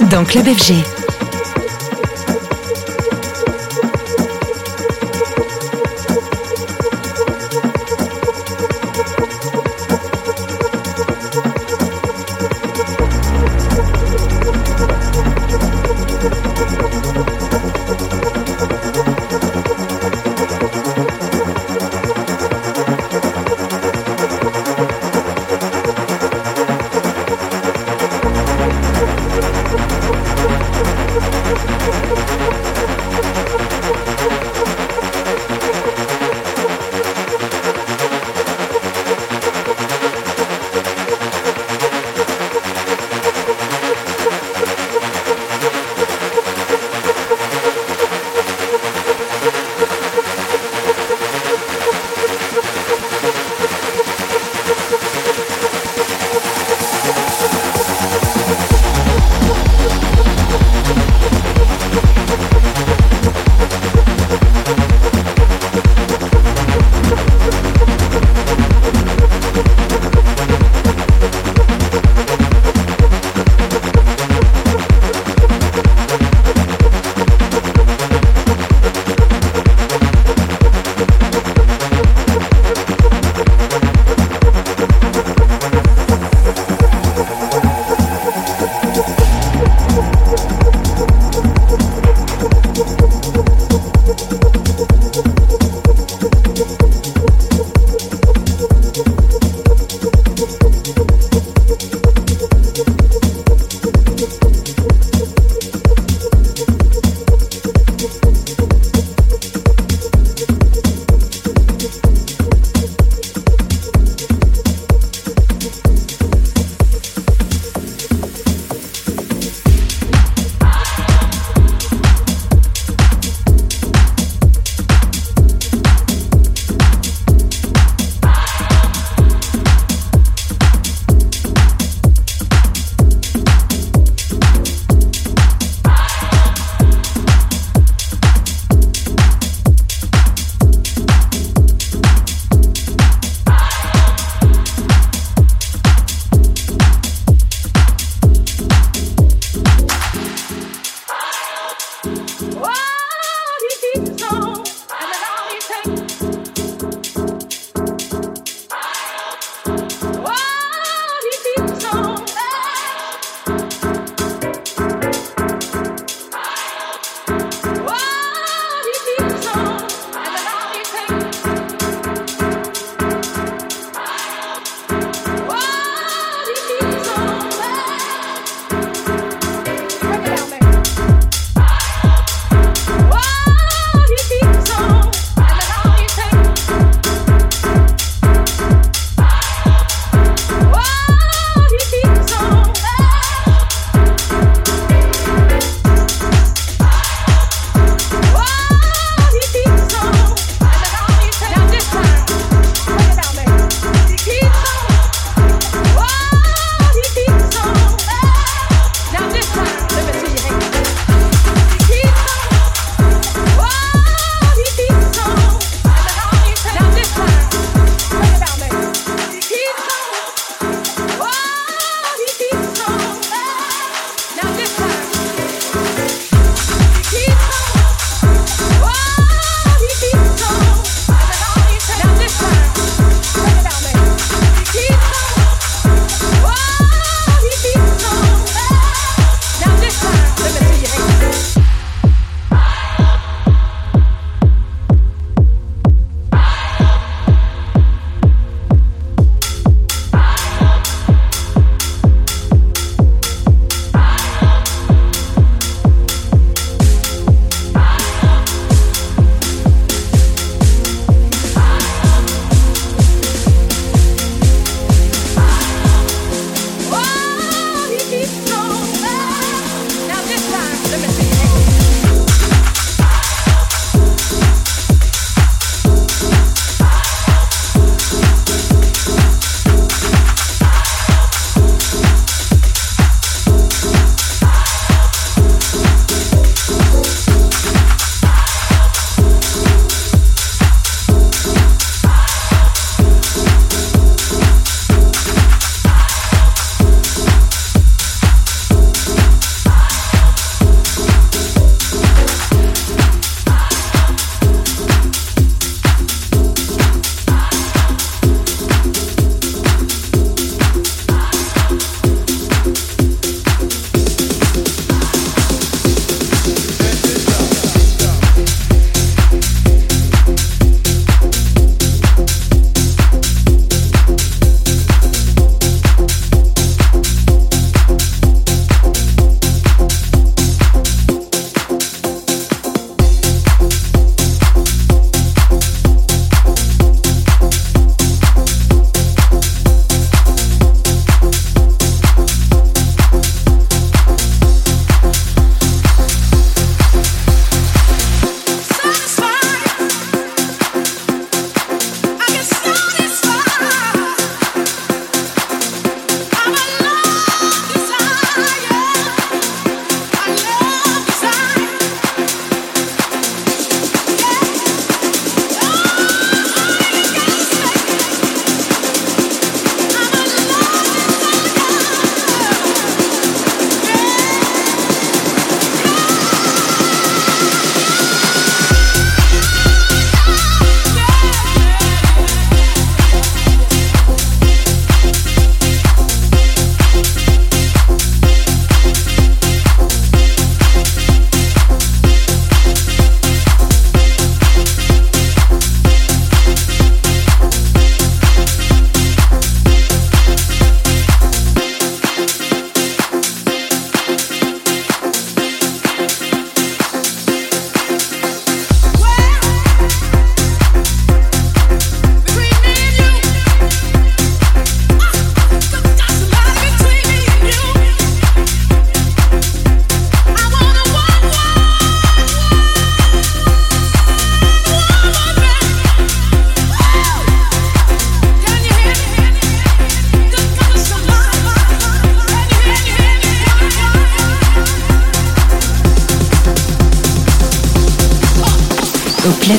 Dans Club FG.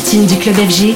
Platine du club FG,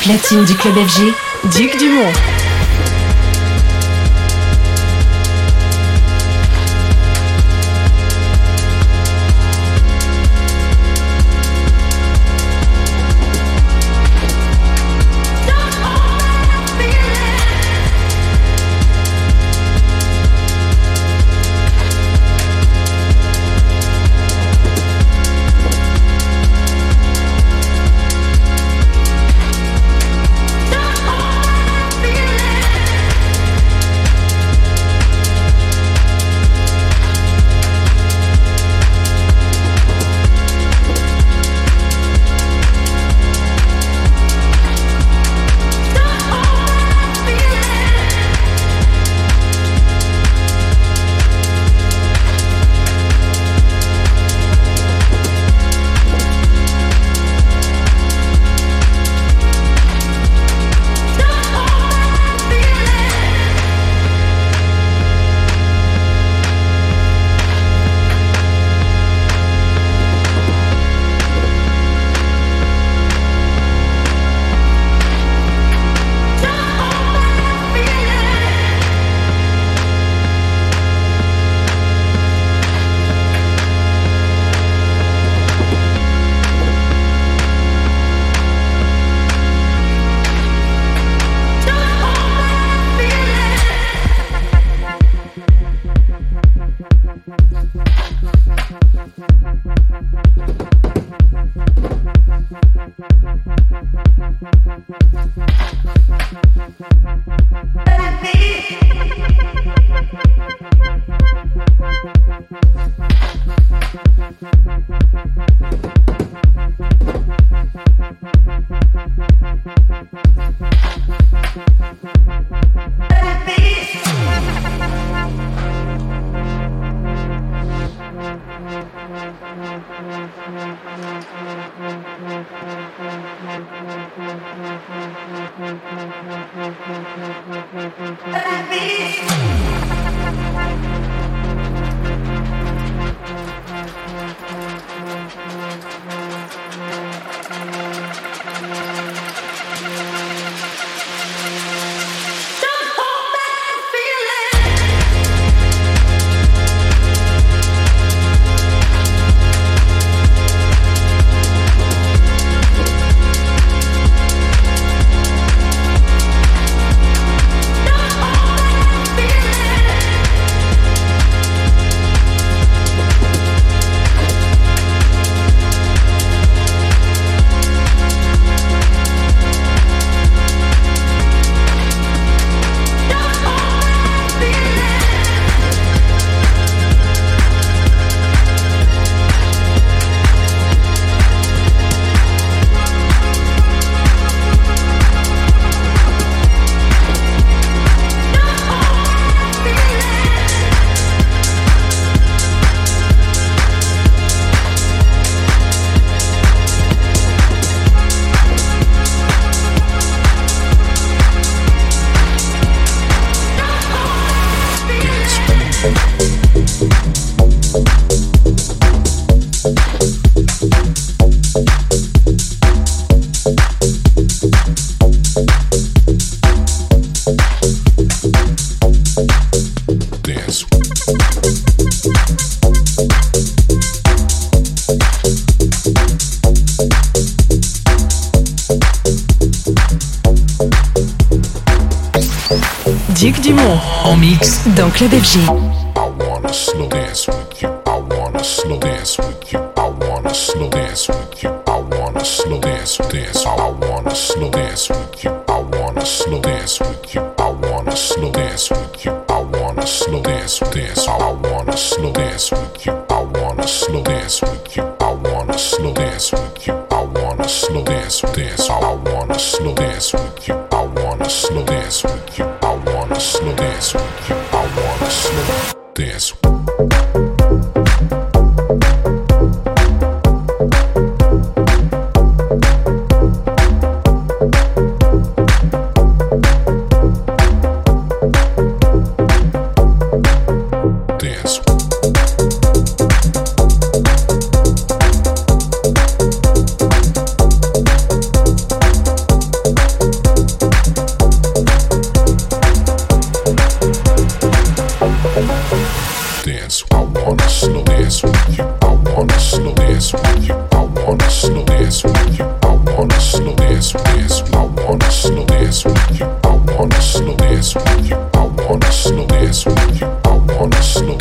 platine du club FG, Duc Dumont. Club FG.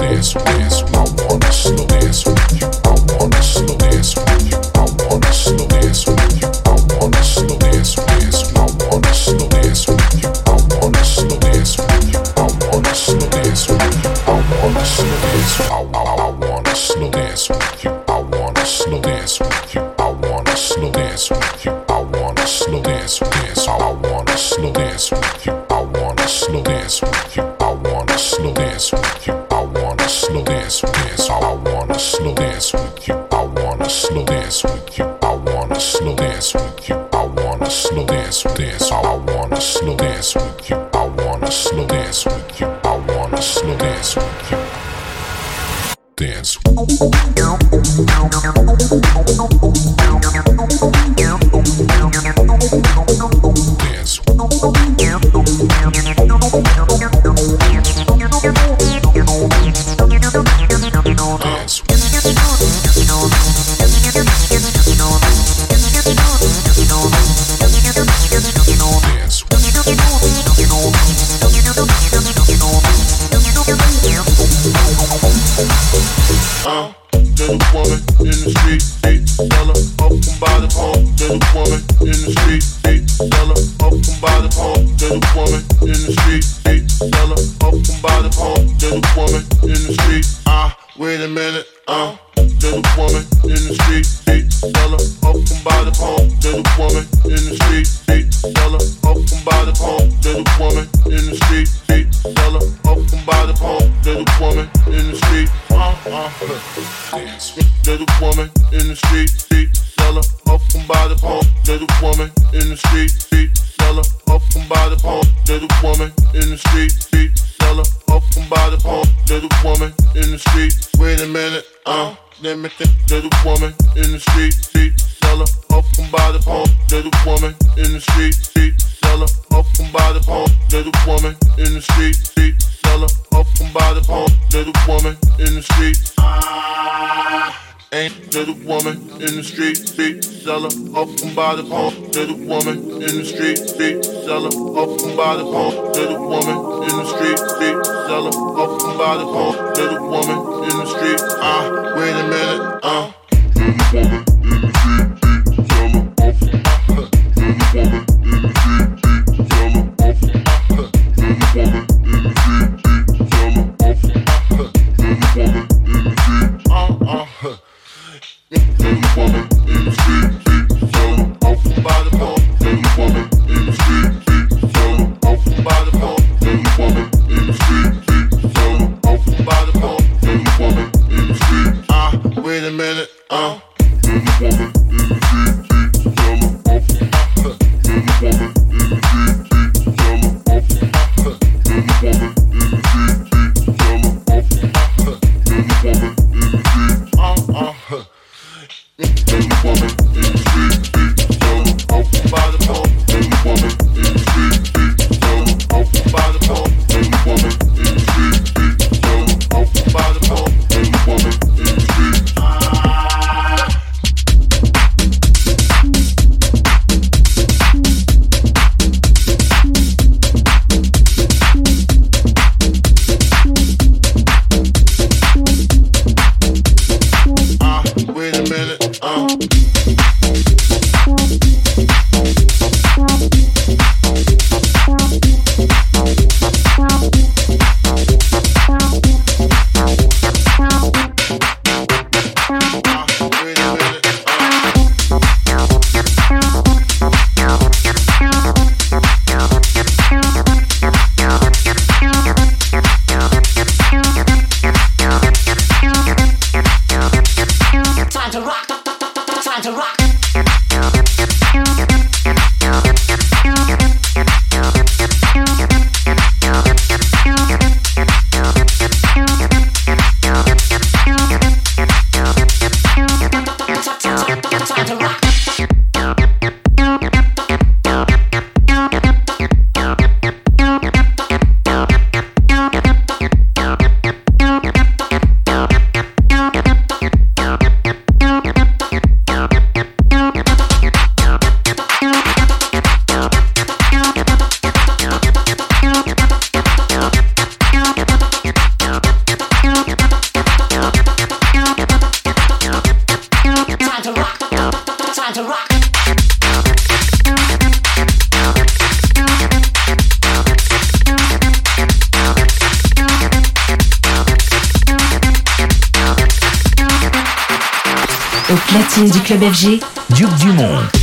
conheço, conheço. There's a woman in the street, street seller, up from by the pump. There's a woman in the street, street seller, up from by the pump. There's a woman in the street. Wait a minute, uh, let me. There's a woman in the street, street seller, up from by the pump. There's a woman in the street, street seller, up from by the pump. There's a woman in the street. Ah. Ain't to the woman in the street, street seller, up and by the pump. To the woman in the street, street seller, up and by the pump. To the woman in the street, street seller, up and by the pump. To the woman in the street, ah, uh, wait a minute, ah. Uh. To the woman in the street, street seller, up. To the woman in the street, street seller, up. To the woman. minute. Uh. Club FG. Duc Dumont.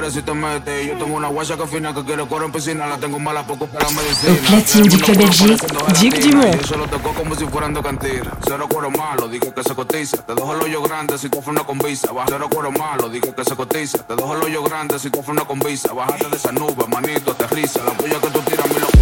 pobrecito mete. Yo tengo una guacha que fina que quiere correr en piscina. La tengo mala poco para medicina. Au platine du club LG, Dick Dumont. Yo lo tocó como si fueran de cantina. Cero cuero malo, digo que se cotiza. Te dejo el hoyo grande si coges una convisa. Baja cero cuero malo, digo que se cotiza. Te dejo el hoyo grande si coges una convisa. Bájate de esa nube, manito, aterriza. La puya que tú tiras, mi loco.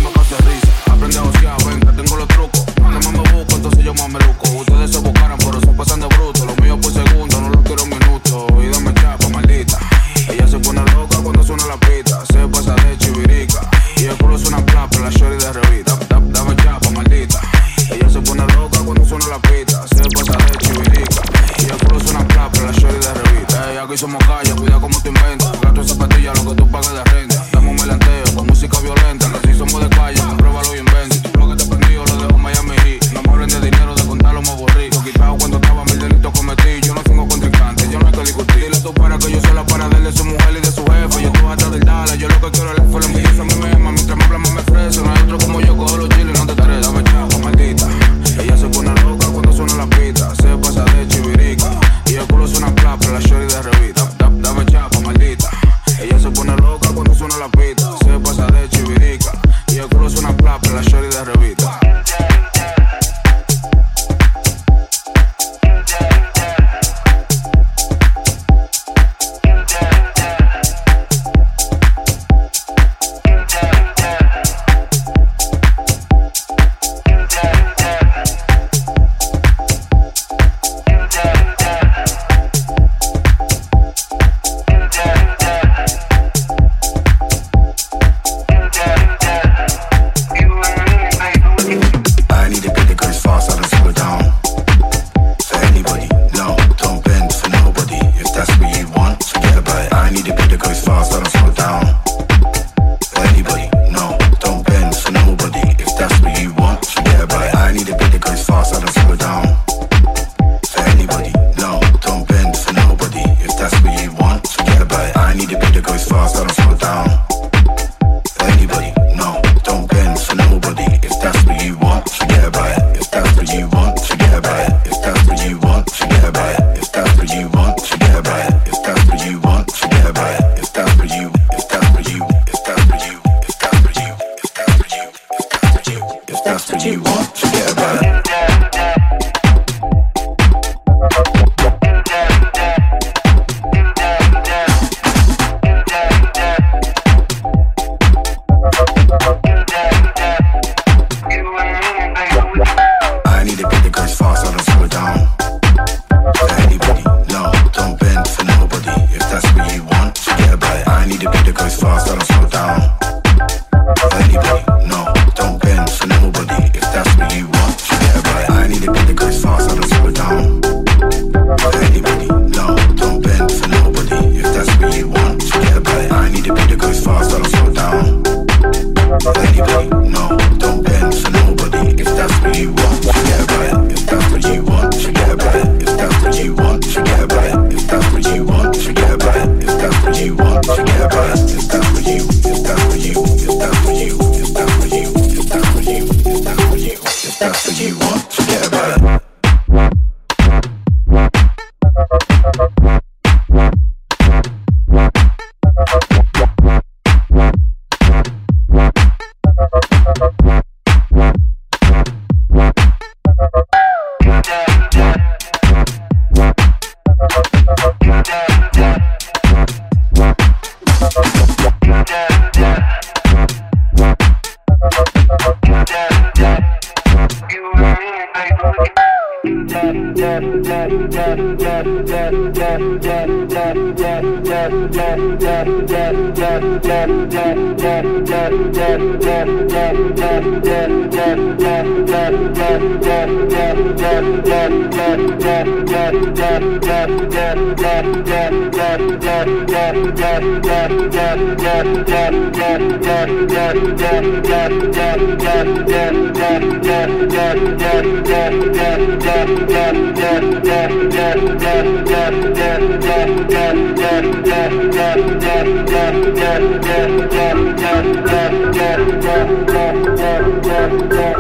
Yeah.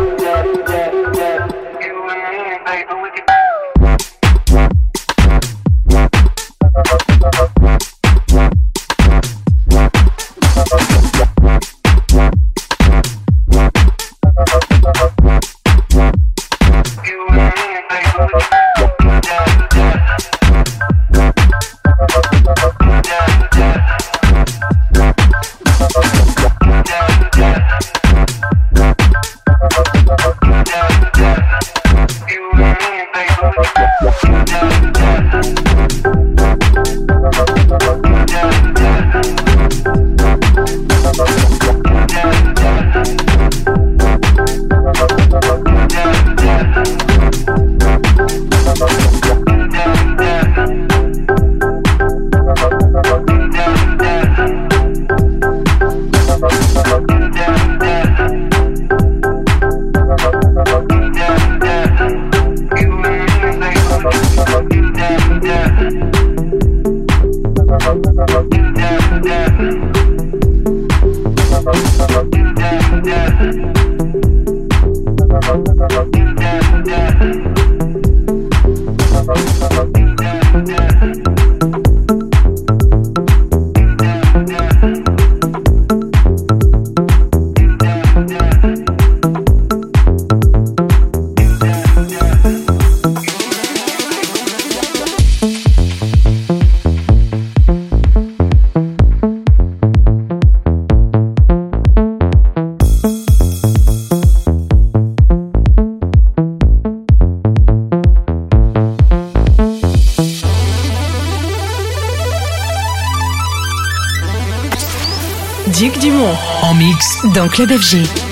Club FG.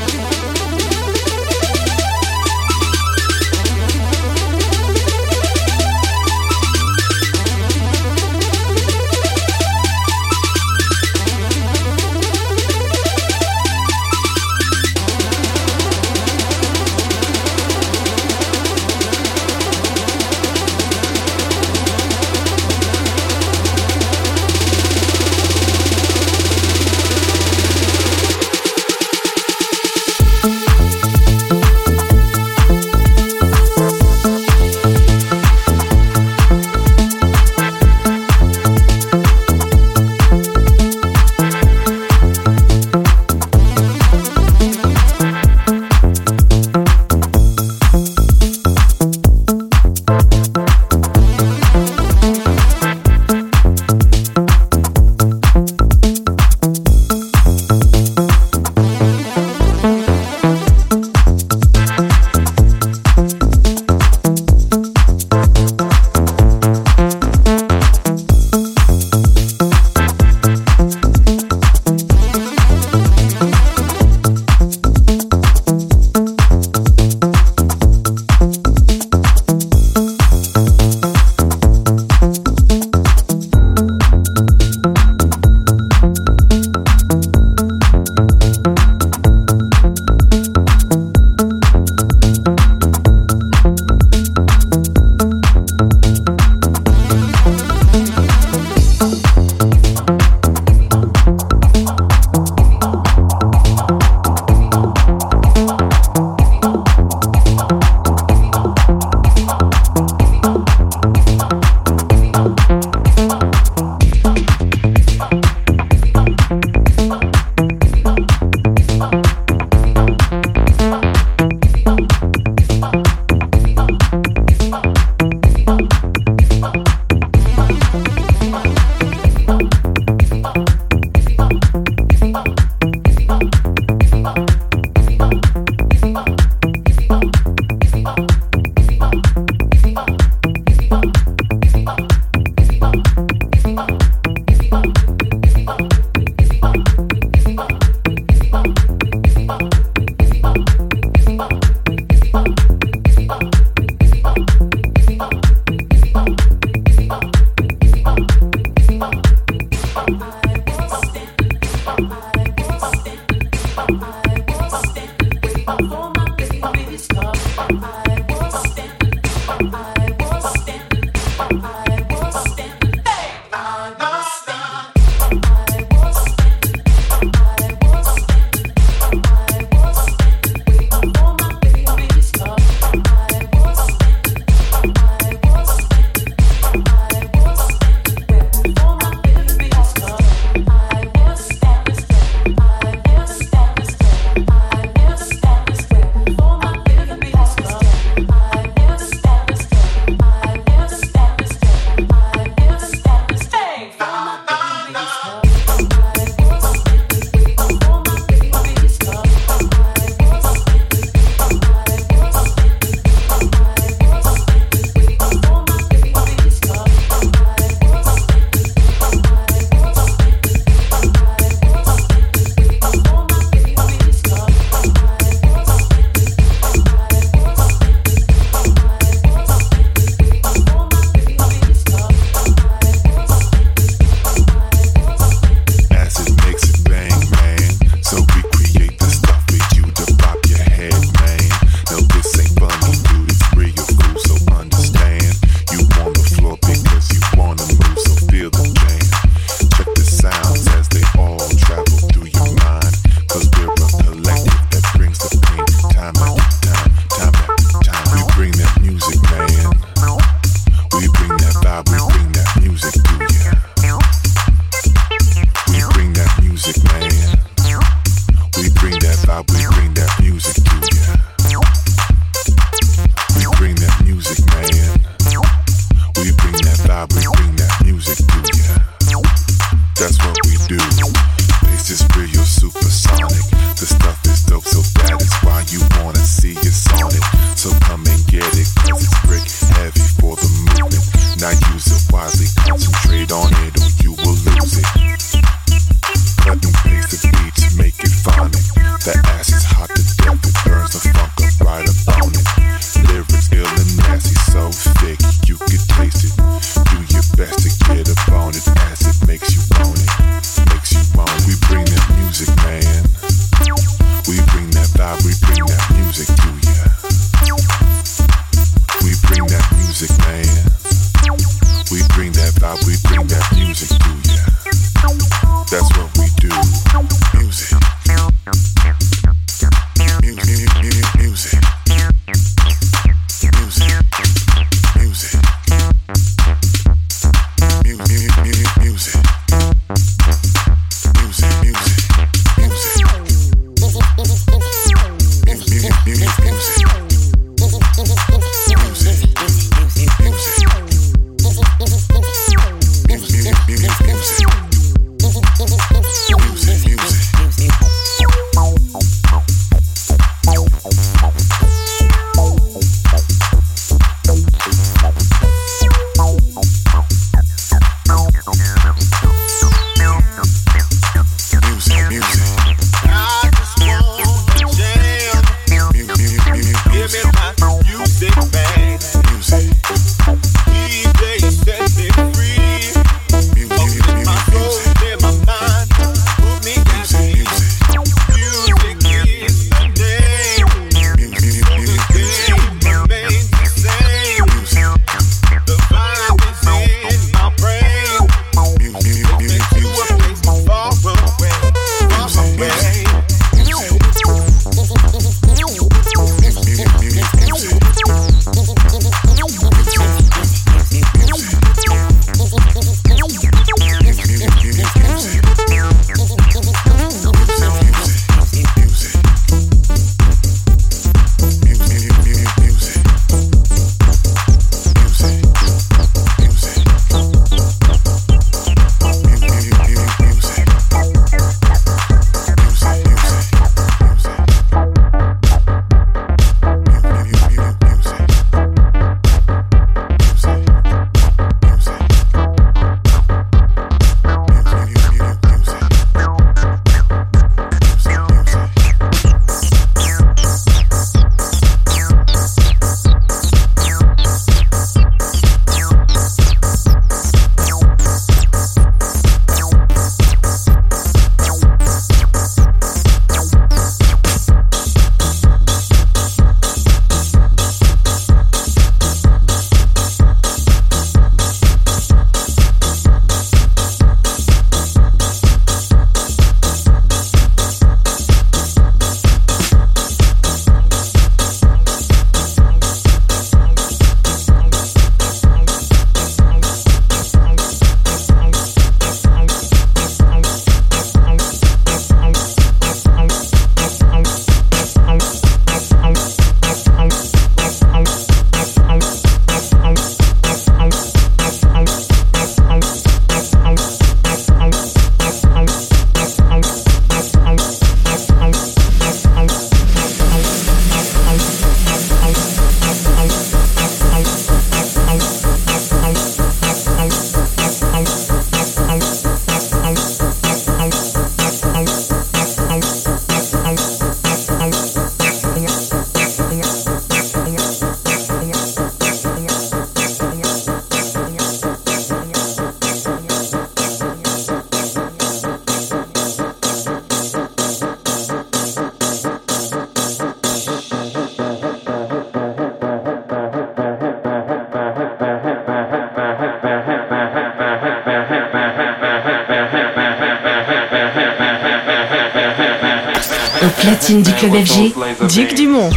Platine du club FG, Duc Dumont.